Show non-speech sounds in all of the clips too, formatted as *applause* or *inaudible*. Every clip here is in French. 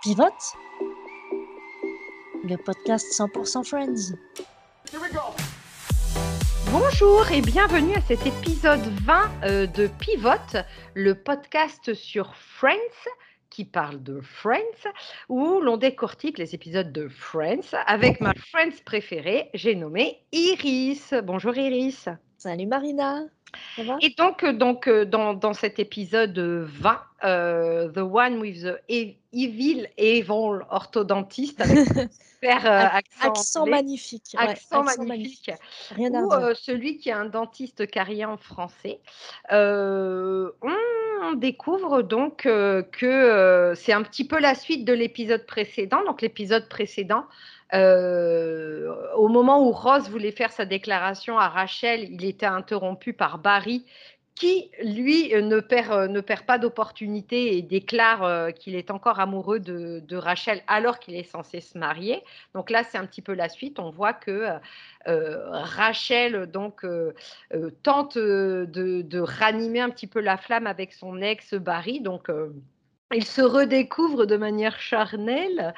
Pivote, le podcast 100% Friends. Bonjour et bienvenue à cet épisode 20 euh, de Pivote, le podcast sur Friends qui parle de Friends, où l'on décortique les épisodes de Friends avec ma Friends préférée, j'ai nommé Iris. Bonjour Iris. Salut Marina. Et donc, euh, donc euh, dans, dans, cet épisode 20, euh, The One with the e-, Evil Evil orthodontiste, avec *laughs* super accent, accent magnifique. Accent, magnifique. Rien Ou celui qui est un dentiste carrière en français. on, découvre donc que c'est un petit peu la suite de l'épisode précédent. Donc, l'épisode précédent, euh, au moment où Rose voulait faire sa déclaration à Rachel, il était interrompu par Barry qui, lui, ne perd, euh, ne perd pas d'opportunité et déclare euh, qu'il est encore amoureux de, Rachel alors qu'il est censé se marier. Donc là, c'est un petit peu la suite. On voit que Rachel donc tente de, de, ranimer un petit peu la flamme avec son ex Barry. Donc il se redécouvre de manière charnelle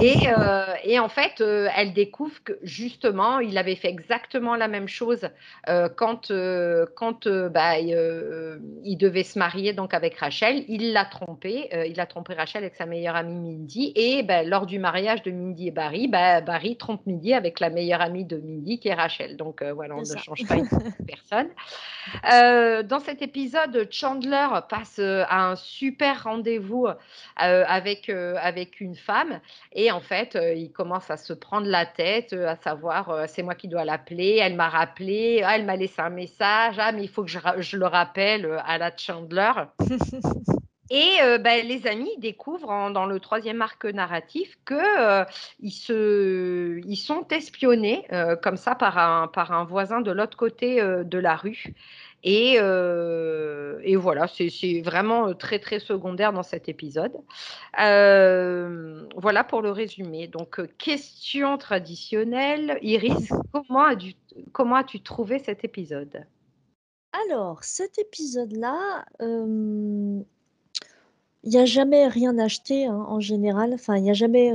et, euh, et en fait, euh, elle découvre que justement, il avait fait exactement la même chose euh, quand, quand bah, il devait se marier donc avec Rachel. Il l'a trompé, il a trompé Rachel avec sa meilleure amie Mindy et bah, lors du mariage de Mindy et Barry, bah, Barry trompe Mindy avec la meilleure amie de Mindy qui est Rachel. Donc voilà, on ne change pas une *laughs* personne. dans cet épisode, Chandler passe à un super rendez-vous euh, avec, euh, avec une femme. Et en fait, euh, il commence à se prendre la tête, à savoir, c'est moi qui dois l'appeler, elle m'a rappelé, ah, elle m'a laissé un message, ah, mais il faut que je, je le rappelle à la Chandler. *laughs* Et ben, les amis découvrent dans le troisième arc narratif qu'ils ils ils sont espionnés comme ça par un, par un voisin de l'autre côté de la rue. Et, euh, et voilà, c'est vraiment euh, très très secondaire dans cet épisode. Euh, voilà pour le résumé. Donc, question traditionnelle. Iris, comment as-tu trouvé cet épisode? Alors, cet épisode-là, il n'y a jamais rien acheté hein, en général. Enfin, il n'y a jamais.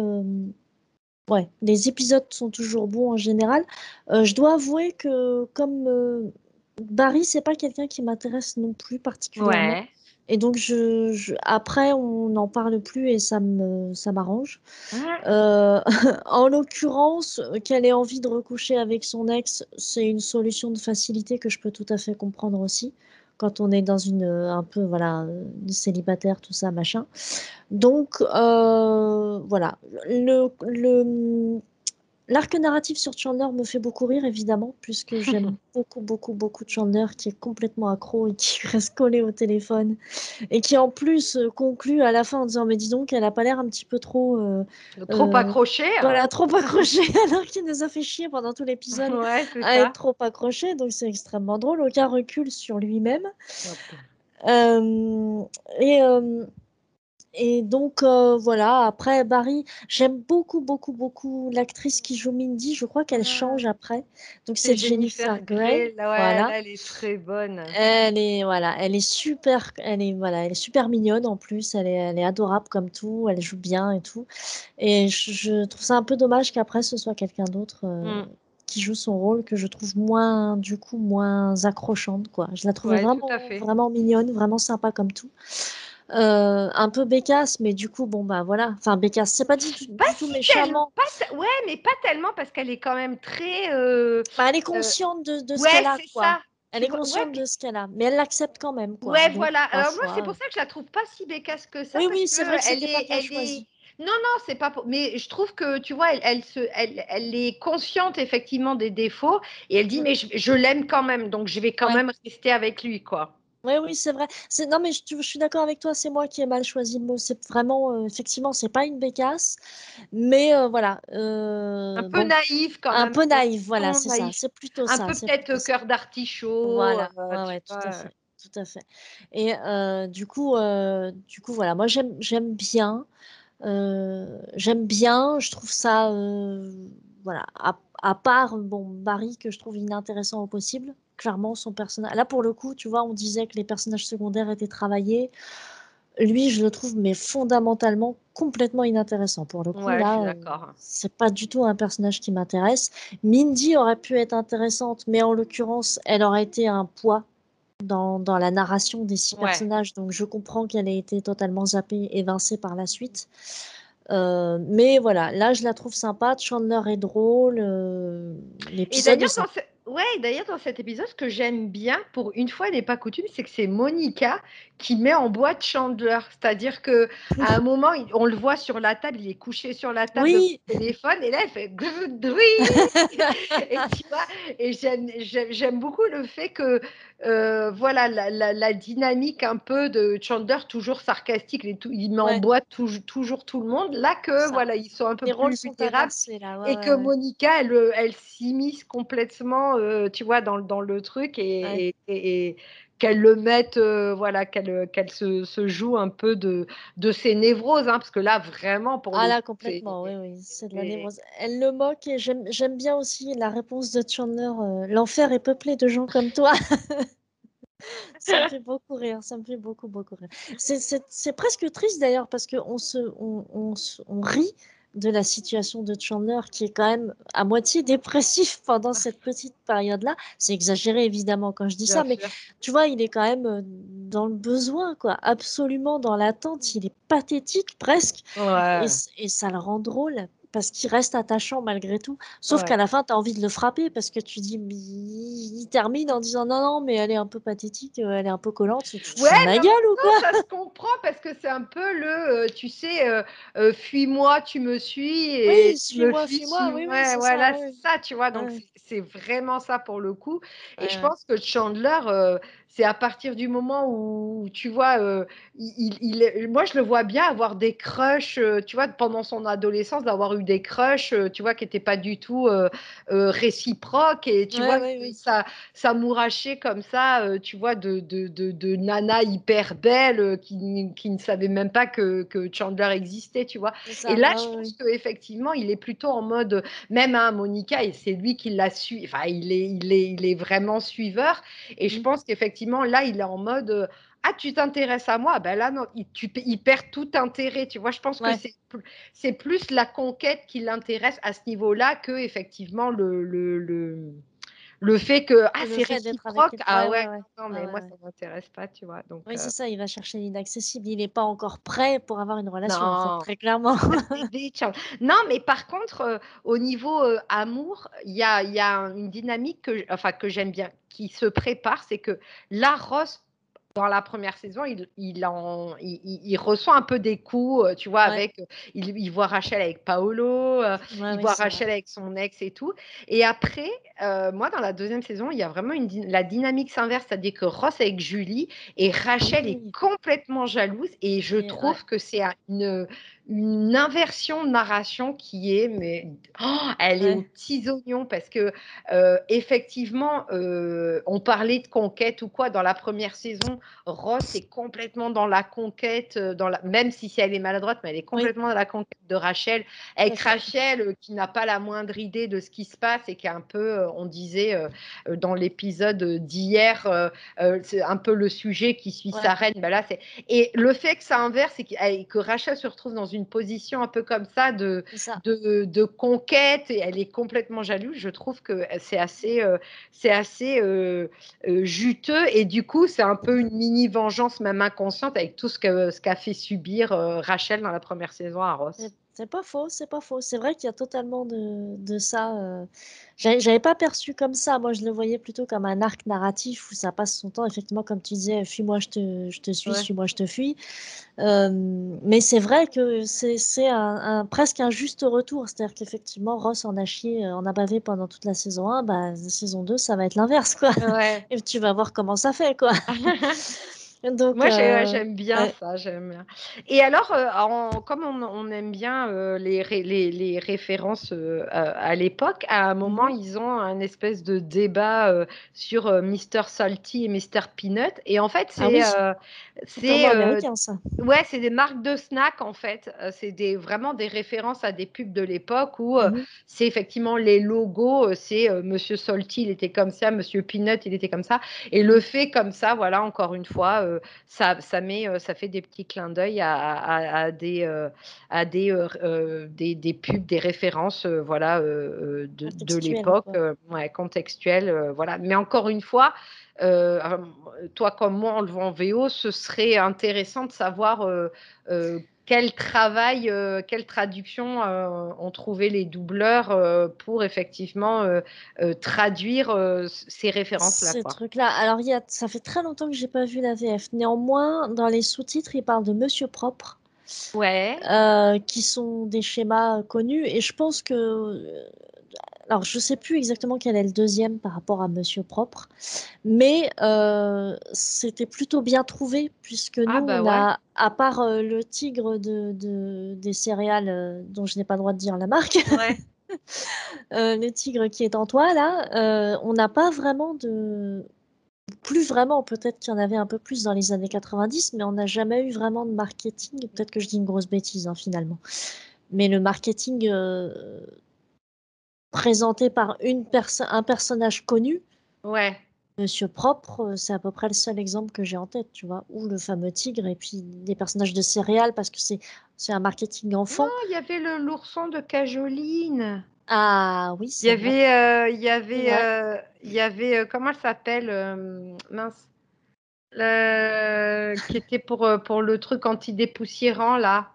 Ouais, les épisodes sont toujours bons en général. je dois avouer que comme Barry, c'est pas quelqu'un qui m'intéresse non plus particulièrement. Et donc, je, après, on n'en parle plus et ça me, ça m'arrange. Euh, *laughs* en l'occurrence, qu'elle ait envie de recoucher avec son ex, c'est une solution de facilité que je peux tout à fait comprendre aussi. Quand on est dans une, un peu, voilà, célibataire, tout ça, machin. Donc, euh, voilà. Le, le, L'arc narratif sur Chandler me fait beaucoup rire, évidemment, puisque j'aime *laughs* beaucoup, beaucoup, beaucoup de Chandler qui est complètement accro et qui *laughs* reste collé au téléphone. Et qui, en plus, euh, conclut à la fin en disant Mais dis donc, elle a pas l'air un petit peu trop. Euh, trop euh, accrochée. Hein. Voilà, trop *laughs* accrochée, alors qu'il nous a fait chier pendant tout l'épisode à être trop accroché. Donc, c'est extrêmement drôle. Aucun recul sur lui-même. et. Et donc, euh, voilà, après Barry, j'aime beaucoup, beaucoup, beaucoup l'actrice qui joue Mindy. Je crois qu'elle ah. change après. Donc, c'est Jennifer, Grey. voilà. Elle est très bonne. Elle est, voilà, elle est super, elle est, voilà, elle est super mignonne en plus. Elle est, elle est adorable comme tout. Elle joue bien et tout. Et je, trouve ça un peu dommage qu'après, ce soit quelqu'un d'autre. Euh, mm. qui joue son rôle que je trouve moins du coup moins accrochante quoi je la trouve vraiment vraiment mignonne vraiment sympa comme tout euh, un peu bécasse, mais du coup, bon, bah voilà. Enfin, bécasse, c'est pas du, tout méchamment. ouais, mais pas tellement parce qu'elle est quand même très. Euh, bah, elle est euh, consciente de, de, ce qu'elle a, quoi. Elle est consciente de ce qu'elle a, mais elle l'accepte quand même. Quoi. Ouais, voilà. Alors, moi, c'est pour ça que je la trouve pas si bécasse que ça. Oui, oui, c'est vrai que elle est, elle est... Non, non, c'est pas. Pour... Mais je trouve que, tu vois, elle, elle, se, elle, elle, est consciente effectivement des défauts et elle dit, mais je, je l'aime quand même, donc je vais quand même rester avec lui, quoi. Oui, oui, c'est vrai. Non, mais je, je suis d'accord avec toi, c'est moi qui ai mal choisi le mot. C'est vraiment, euh, effectivement, c'est pas une bécasse, mais euh, voilà. Euh, un peu naïf quand même. Un peu naïf, voilà, c'est ça. C'est plutôt un ça. Un peu peut-être cœur d'artichaut. Voilà, ouais, tout à fait, tout à fait. Et du coup, du coup, voilà, moi j'aime, j'aime bien, j'aime bien. Je trouve ça, voilà, à, à part bon Barry que je trouve inintéressant au possible clairement son personnage. Là, pour le coup, tu vois, on disait que les personnages secondaires étaient travaillés. lui, je le trouve, mais fondamentalement complètement inintéressant. Pour le coup, Ouais, là, d'accord. c'est pas du tout un personnage qui m'intéresse. Mindy aurait pu être intéressante, mais en l'occurrence, elle aurait été un poids dans, dans la narration des six personnages, donc je comprends qu'elle ait été totalement zappée, évincée par la suite. Euh, mais voilà, là je la trouve sympa, Chandler est drôle. Euh, et d'ailleurs, Ouais, d'ailleurs, dans cet épisode, ce que j'aime bien, pour une fois n'est pas coutume, c'est que c'est Monica qui met en boîte Chandler. C'est-à-dire que à un moment, on le voit sur la table, il est couché sur la table oui. téléphone, et là, il fait *laughs* et et j'aime beaucoup le fait que euh, voilà la, dynamique un peu de Chandler toujours sarcastique, il, met en boîte toujours tout le monde. Là que voilà, ils sont un peu plus vulnérables et que Monica, elle, elle s'immisce complètement, euh, tu vois, dans, dans le truc et, et, qu'elle le mette, euh, voilà, qu'elle qu'elle se, se, joue un peu de, de ses névroses, hein, parce que là, vraiment, pour Ah là, complètement, oui, oui, c'est de la névrose. Elle le moque et j'aime bien aussi la réponse de Chandler, l'enfer est peuplé de gens comme toi. *laughs* ça me fait beaucoup rire, ça me fait beaucoup, beaucoup rire. C'est presque triste d'ailleurs parce qu'on se, on, on, on, rit de la situation de Chandler qui est quand même à moitié dépressif *laughs* pendant cette petite période-là. C'est exagéré évidemment quand je dis ça, mais tu vois, il est quand même euh, dans le besoin, quoi, absolument dans l'attente. Il est pathétique presque, et, et, ça le rend drôle parce qu'il reste attachant malgré tout. Sauf qu'à la fin, tu as envie de le frapper parce que tu dis, il termine en disant non, non, mais elle est un peu pathétique, euh, elle est un peu collante. Tu ouais, ma gueule ou quoi? Ça se comprend parce que c'est un peu le, euh, tu sais, euh, fuis-moi, tu me suis. Et oui, suis-moi, fuis-moi. Oui, ouais, voilà, c'est ça, tu vois. Donc, c'est vraiment ça pour le coup. Et je pense que Chandler, c'est à partir du moment où, tu vois, euh, il, moi, je le vois bien avoir des crushs, euh, tu vois, pendant son adolescence, d'avoir eu des crushs, euh, tu vois, qui n'étaient pas du tout réciproques. Et tu vois, ça, ça mourachait comme ça, tu vois, de, de, de, nana hyper belle qui, qui, ne savait même pas que, que Chandler existait, tu vois. et là, je pense qu'effectivement, il est plutôt en mode, même à hein, Monica, et c'est lui qui l'a su, enfin, il est, il, est, il est vraiment suiveur. Et je mmh. pense qu'effectivement, là, il est en mode euh, Ah, tu t'intéresses à moi? Ben là, non, il, tu, il perd tout intérêt. Tu vois, je pense que c'est plus la conquête qui l'intéresse à ce niveau-là que, effectivement, le, le, le le fait que ah c'est réciproque. ah ouais, non mais moi ça m'intéresse pas tu vois donc oui c'est euh ça il va chercher l'inaccessible il n'est pas encore prêt pour avoir une relation très clairement. *laughs* *laughs* Non mais par contre euh, au niveau amour il y a, y a une dynamique que enfin que j'aime bien qui se prépare, c'est que la Ross dans la première saison, il, il, en, il, reçoit un peu des coups, euh, tu vois, avec, euh, il, voit Rachel avec Paolo, euh, il voit Rachel avec son ex et tout. Et après, moi, dans la deuxième saison, il y a vraiment une, la dynamique s'inverse, c'est-à-dire que Ross avec Julie et Rachel est complètement jalouse et je trouve que c'est une, une inversion de narration qui est, mais oh, elle est aux petits oignons parce que euh, effectivement, euh, on parlait de conquête ou quoi dans la première saison. Ross est complètement dans la conquête, euh, dans la, même si elle est maladroite, mais elle est complètement dans la conquête de Rachel. Avec Rachel qui n'a pas la moindre idée de ce qui se passe et qui est un peu, on disait dans l'épisode d'hier, c'est un peu le sujet qui suit sa reine. Ben là, c'est et le fait que ça inverse et que Rachel se retrouve dans une une position un peu comme ça de, de, conquête et elle est complètement jalouse. Je trouve que c'est assez, euh, c'est assez euh, euh, juteux et du coup, c'est un peu une mini vengeance, même inconsciente, avec tout ce qu'a ce qu'a fait subir Rachel dans la première saison à Ross. C'est pas faux, c'est pas faux. C'est vrai qu'il y a totalement de, de ça. Euh... J'avais pas perçu comme ça. Moi, je le voyais plutôt comme un arc narratif où ça passe son temps, effectivement, comme tu disais, fuis-moi, je te, je te suis, suis-moi, je te fuis. Euh, mais c'est vrai que c'est un, un, presque un juste retour. C'est-à-dire qu'effectivement, Ross en a chié, euh, en a bavé pendant toute la saison 1. Bah, saison 2, ça va être l'inverse, quoi. *laughs* Et tu vas voir comment ça fait, quoi. *laughs* Moi, euh, j'aime bien ça, j'aime bien. Et alors, euh, comme on, aime bien euh, les, les, références à l'époque, à un mmh moment, ils ont un espèce de débat sur Mr. Salty et Mr. Peanut. Et en fait, ah c'est c'est américain, ça. Ouais, c'est des marques de snacks, en fait. c'est des, vraiment des références à des pubs de l'époque où mmh c'est effectivement les logos. c'est Monsieur Salty, il était comme ça, Monsieur Peanut, il était comme ça. Et le fait comme ça, voilà, encore une fois, ça ça met, ça fait des petits clins d'œil à des, à des, des des pubs, des références, voilà, de de l'époque, ouais, contextuelles, voilà. Mais encore une fois, toi comme moi, on le voit en VO, ce serait intéressant de savoir, quel travail, euh, quelle traduction euh, ont trouvé les doubleurs euh, pour effectivement traduire ces références-là. Ces trucs-là. Alors, y a, ça fait très longtemps que j'ai pas vu la VF. Néanmoins, dans les sous-titres, il parle de Monsieur Propre. Ouais. qui sont des schémas connus. Et je pense que alors je sais plus exactement quel est le deuxième par rapport à Monsieur Propre, mais euh, c'était plutôt bien trouvé puisque ah, nous bah on a, à part euh, le tigre de, des céréales euh, dont je n'ai pas le droit de dire la marque, *laughs* le tigre qui est en toi là, on n'a pas vraiment de plus vraiment, peut-être qu'il y en avait un peu plus dans les années 90, mais on n'a jamais eu vraiment de marketing. Peut-être que je dis une grosse bêtise hein, finalement. Mais le marketing présenté par une un personnage connu. Ouais. Monsieur Propre, euh, c'est à peu près le seul exemple que j'ai en tête, tu vois. Ou le fameux tigre, et puis des personnages de céréales, parce que c'est, c'est un marketing enfant. Non, il y avait le l'ourson de Cajoline. Ah oui, Il y avait, euh, il y avait, euh, il y avait, comment elle s'appelle Mince. qui était pour, pour le truc anti-dépoussiérant, là.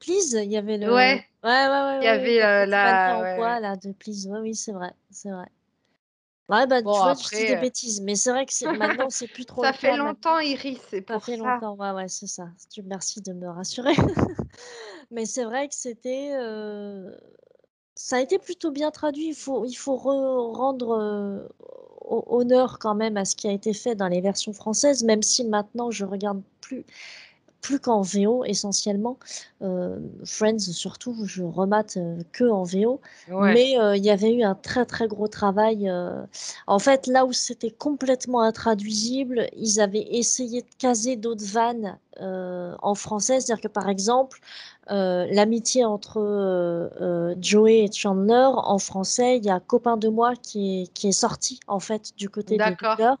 Please, il y avait le. Ouais. Ouais, ouais, ouais. Il y avait euh, la. en bois, là, de Please. Ouais, oui, c'est vrai, c'est vrai. Ouais, bah, tu vois, je dis des euh bêtises, mais c'est vrai que maintenant, c'est plus trop ça fait longtemps, Iris, c'est Ça fait longtemps, ouais, ouais, c'est ça. Merci de me rassurer. *laughs* Mais c'est vrai que c'était, euh, ça a été plutôt bien traduit. Il faut, il faut rendre honneur quand même à ce qui a été fait dans les versions françaises, même si maintenant je regarde plus plus qu'en VO essentiellement. Euh, Friends surtout, je remate euh, que en VO. Mais euh, il y avait eu un très très gros travail. En fait, là où c'était complètement intraduisible, ils avaient essayé de caser d'autres vannes en français. C'est-à-dire que par exemple, l'amitié entre Joey et Chandler, en français, il y a Copain de moi qui est, qui est sorti en fait du côté des doubleurs.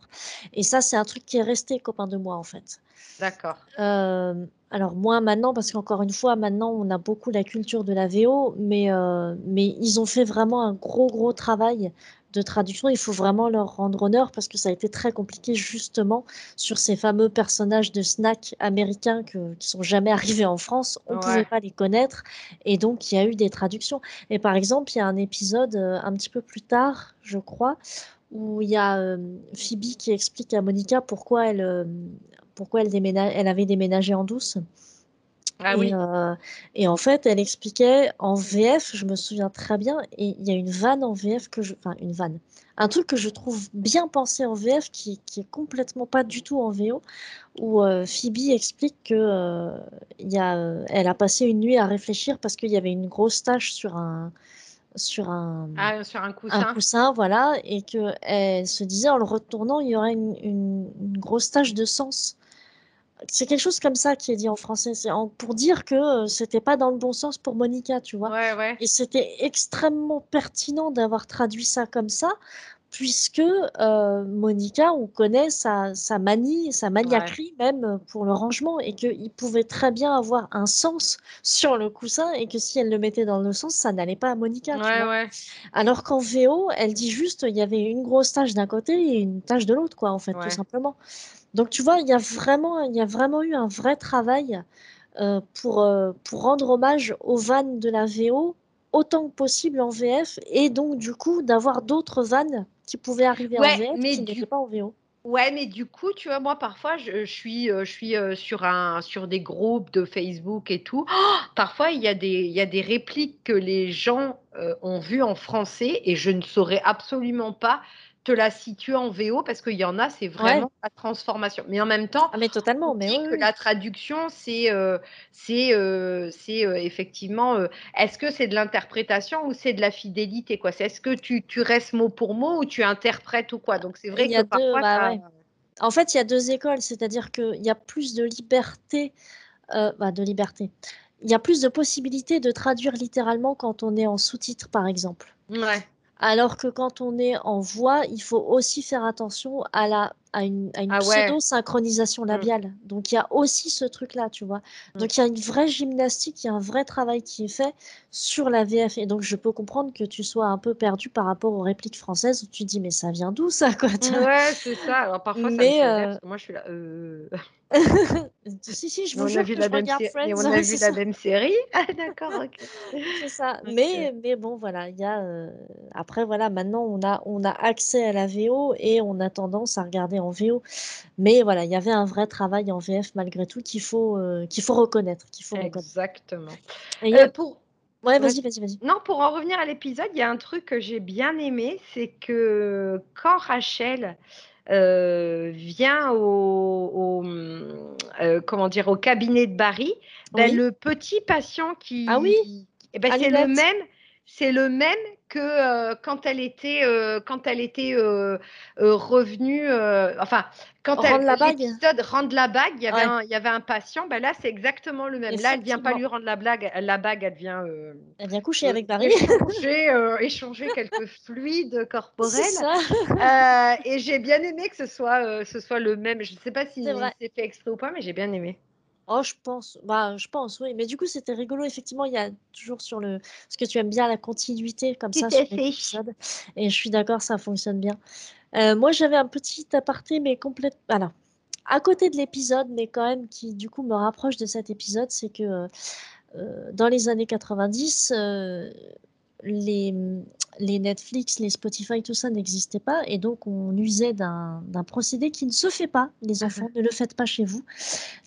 Et ça, c'est un truc qui est resté Copain de moi en fait. D'accord. Euh, alors moins maintenant parce qu'encore une fois, maintenant on a beaucoup la culture de la VO, mais, euh, mais ils ont fait vraiment un gros, gros travail de traduction. Il faut vraiment leur rendre honneur parce que ça a été très compliqué justement sur ces fameux personnages de snack américains que, qui sont jamais arrivés en France. On ne pouvait pas les connaître et donc il y a eu des traductions. Et par exemple, il y a un épisode euh, un petit peu plus tard, je crois, où il y a Phoebe qui explique à Monica pourquoi elle, pourquoi elle, elle avait déménagé en douce. Ah et, oui. Euh, et en fait, elle expliquait en VF, je me souviens très bien, et il y a une vanne en VF que je. Enfin, une vanne. Un truc que je trouve bien pensé en VF qui, qui est complètement pas du tout en VO, où euh, Phoebe explique que euh, y a, elle a passé une nuit à réfléchir parce qu'il y avait une grosse tache sur un, sur un, ah, sur un coussin. un coussin, voilà, et qu'elle se disait en le retournant, il y aurait une, une, une grosse tache de sens c'est quelque chose comme ça qui est dit en français. C'est pour dire que euh, c'était pas dans le bon sens pour Monica, tu vois. Ouais, ouais. Et c'était extrêmement pertinent d'avoir traduit ça comme ça, puisque euh, Monica, on connaît sa, sa manie, sa maniaquerie même pour le rangement, et qu'il pouvait très bien avoir un sens sur le coussin, et que si elle le mettait dans le sens, ça n'allait pas à Monica. tu vois. Ouais. Alors qu'en VO, elle dit juste il y avait une grosse tache d'un côté et une tache de l'autre, quoi, en fait, tout simplement. Donc tu vois, il y a vraiment, il y a vraiment eu un vrai travail euh, pour, euh, pour rendre hommage aux vannes de la VO autant que possible en VF et donc du coup d'avoir d'autres vannes qui pouvaient arriver en VF mais qui n'étaient pas en VO. Ouais, mais du coup, tu vois, moi, parfois, je, suis, euh, je suis sur, un, sur des groupes de Facebook et tout. Oh, parfois, il y, a des, il y a des répliques que les gens ont vues en français et je ne saurais absolument pas te la situer en VO parce qu'il y en a, c'est vraiment la transformation. Mais en même temps, ah, mais totalement, mais que la traduction, c'est euh, c'est euh, c'est euh, effectivement, est-ce que c'est de l'interprétation ou c'est de la fidélité quoi? C'est est-ce que tu, tu, restes mot pour mot ou tu interprètes ou quoi? Donc c'est vrai que parfois. Bah, en fait, il y a deux écoles, c'est-à-dire qu'il y a plus de liberté, bah, de liberté. Il y a plus de possibilités de traduire littéralement quand on est en sous-titre, par exemple. Ouais. Alors que quand on est en voix, il faut aussi faire attention à la à une, ah pseudo-synchronisation mmh. labiale. Donc il y a aussi ce truc-là, tu vois. Mmh. Donc il y a une vraie gymnastique, il y a un vrai travail qui est fait sur la VF. Et donc je peux comprendre que tu sois un peu perdu par rapport aux répliques françaises où tu dis mais ça vient d'où ça quoi Ouais, c'est ça. Alors parfois ça me euh moi je suis là. Euh... *laughs* *laughs* si, si, je vous jure que je regarde Friends. Et on a vu la même série. *laughs* Ah, d'accord, ok. c'est ça. Mais, mais bon, voilà, il y a. Euh, après, voilà, maintenant, on a, on a accès à la VO et on a tendance à regarder en VO. Mais voilà, il y avait un vrai travail en VF malgré tout qu'il faut, euh, qu'il faut reconnaître. Qu'il faut Exactement. Et euh, pour. Ouais, vas-y, vas-y, vas-y. Non, pour en revenir à l'épisode, il y a un truc que j'ai bien aimé, c'est que quand Rachel euh, vient au, euh, comment dire, au cabinet de Barry, ben, le petit patient qui. Ah oui eh ben, C'est le même. C'est le même que euh, quand elle était, quand elle était revenue, enfin, quand rendre elle, la bague. rendre la bague, il y avait, un, il y avait un patient. Ben là, c'est exactement le même. Là, elle vient pas lui rendre la blague, la bague, elle vient. Euh, elle vient coucher avec Barry. Échanger, euh, échanger quelques *laughs* fluides corporels. Euh, et j'ai bien aimé que ce soit, ce soit le même. Je ne sais pas si c'est fait exprès ou pas, mais j'ai bien aimé. Oh, je pense, bah, je pense, oui. Mais du coup, c'était rigolo. Effectivement, il y a toujours sur le, parce que tu aimes bien la continuité comme ça sur l'épisode. Et je suis d'accord, ça fonctionne bien. Euh, moi, j'avais un petit aparté, mais complètement. Alors, à côté de l'épisode, mais quand même qui, du coup, me rapproche de cet épisode, c'est que euh, dans les années 90, euh, les, les Netflix, les Spotify, tout ça n'existait pas. Et donc, on usait d'un procédé qui ne se fait pas, les ah enfants, ne le faites pas chez vous,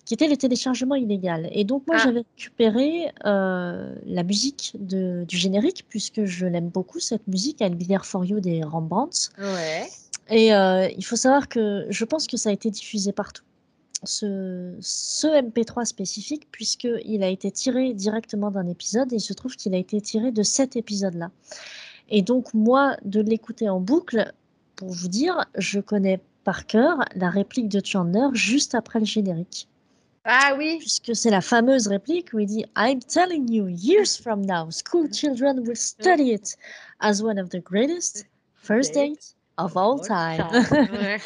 qui était le téléchargement illégal. Et donc, moi, ah. j'avais récupéré la musique de, du générique, puisque je l'aime beaucoup, cette musique, I'll Be There For You des Rembrandts. Ouais. Et euh, il faut savoir que je pense que ça a été diffusé partout. Ce, ce MP3 spécifique, puisqu'il a été tiré directement d'un épisode, et il se trouve qu'il a été tiré de cet épisode-là. Et donc, moi, de l'écouter en boucle, pour vous dire, je connais par cœur la réplique de Chandler juste après le générique. Ah oui. Puisque c'est la fameuse réplique où il dit I'm telling you, years from now, school *laughs* children will study it as one of the greatest first dates of all time. *laughs*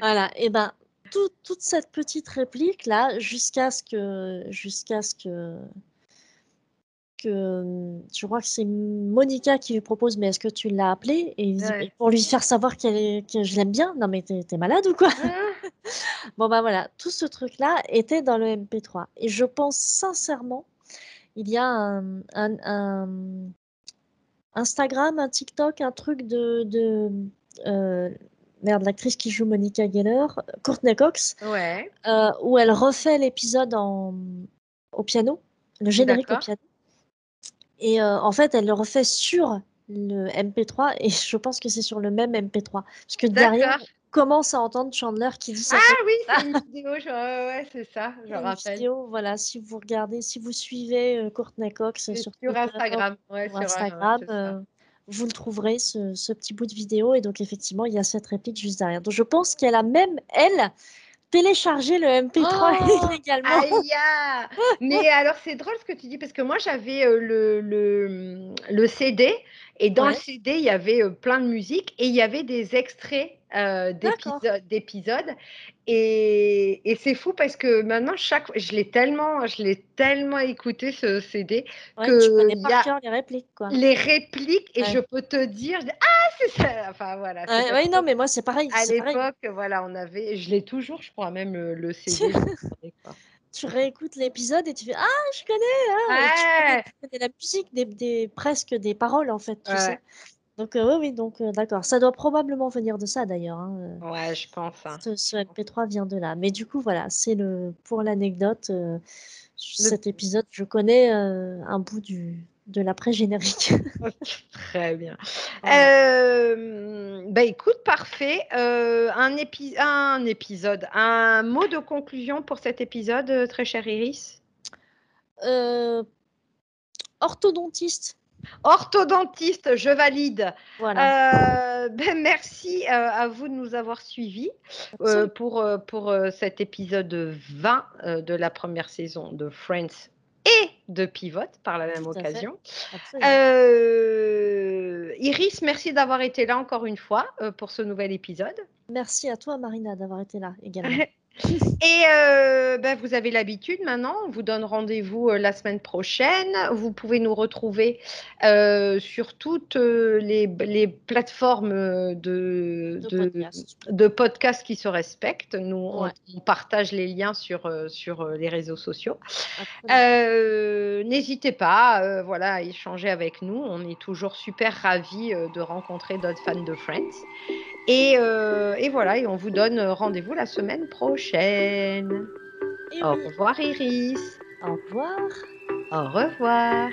voilà, et ben toute cette petite réplique là, jusqu'à ce que, jusqu'à ce que, que je crois que c'est Monica qui lui propose, mais est-ce que tu l'as appelé et pour lui faire savoir qu'elle est, que je l'aime bien. Non mais t'es malade ou quoi? Ah. *laughs* Bon ben voilà, tout ce truc là était dans le MP3 et je pense sincèrement, il y a un, un Instagram, un TikTok, un truc de, de euh, merde, l'actrice qui joue Monica Geller, Courtney Cox, ouais. Euh, où elle refait l'épisode au piano, le générique au piano. Et euh, en fait, elle le refait sur le MP3 et je pense que c'est sur le même MP3. Parce que derrière, commence à entendre Chandler qui dit ça. Ah oui, c'est une vidéo, ouais, c'est ça, je une rappelle. vidéo, voilà, si vous regardez, si vous suivez Courtney Cox sur, sur, Instagram, ouais, sur Instagram, vous le trouverez, ce, petit bout de vidéo. Et donc, effectivement, il y a cette réplique juste derrière. Donc, je pense qu'elle a même, elle, téléchargé le MP3 *laughs* également. Mais *laughs* alors, c'est drôle ce que tu dis, parce que moi, j'avais euh, le, le, le, CD, et dans le CD, il y avait euh, plein de musique, et il y avait des extraits euh, d'épisodes. Et, et c'est fou parce que maintenant, chaque je l'ai tellement, je l'ai tellement écouté ce CD que tu connais par cœur les répliques, quoi. Les répliques, et je peux te dire, ah, c'est ça. Enfin voilà. oui, non, mais moi, c'est pareil. À l'époque, voilà, on avait, je l'ai toujours, je crois même le, CD. *laughs* tu réécoutes l'épisode et tu fais ah je connais, ah, tu connais la musique des, des, presque des paroles en fait tu sais donc, oui, oui, donc, d'accord. Ça doit probablement venir de ça d'ailleurs, hein, Ouais, je pense, hein. Ce MP3 vient de là. Mais du coup, voilà, c'est le pour l'anecdote, cet épisode, je connais, un bout du de l'après-générique. *laughs* très bien. bah, écoute, parfait. un un épisode, un mot de conclusion pour cet épisode, très chère Iris? orthodontiste. Orthodontiste, je valide. Voilà. Euh, ben merci euh, à vous de nous avoir suivis euh, pour, pour cet épisode 20 de la première saison de Friends et de Pivot par la même occasion. Iris, merci d'avoir été là encore une fois pour ce nouvel épisode. Merci à toi, Marina, d'avoir été là également. *laughs* Et euh, ben, vous avez l'habitude maintenant, on vous donne rendez-vous euh, la semaine prochaine. Vous pouvez nous retrouver euh, sur toutes les, plateformes de, de, podcasts. qui se respectent. Nous, on, partage les liens sur, sur les réseaux sociaux. N'hésitez pas voilà, à échanger avec nous. On est toujours super ravis de rencontrer d'autres fans de Friends. Euh, et, voilà, et on vous donne rendez-vous la semaine prochaine. Au revoir Iris. Au revoir. Au revoir.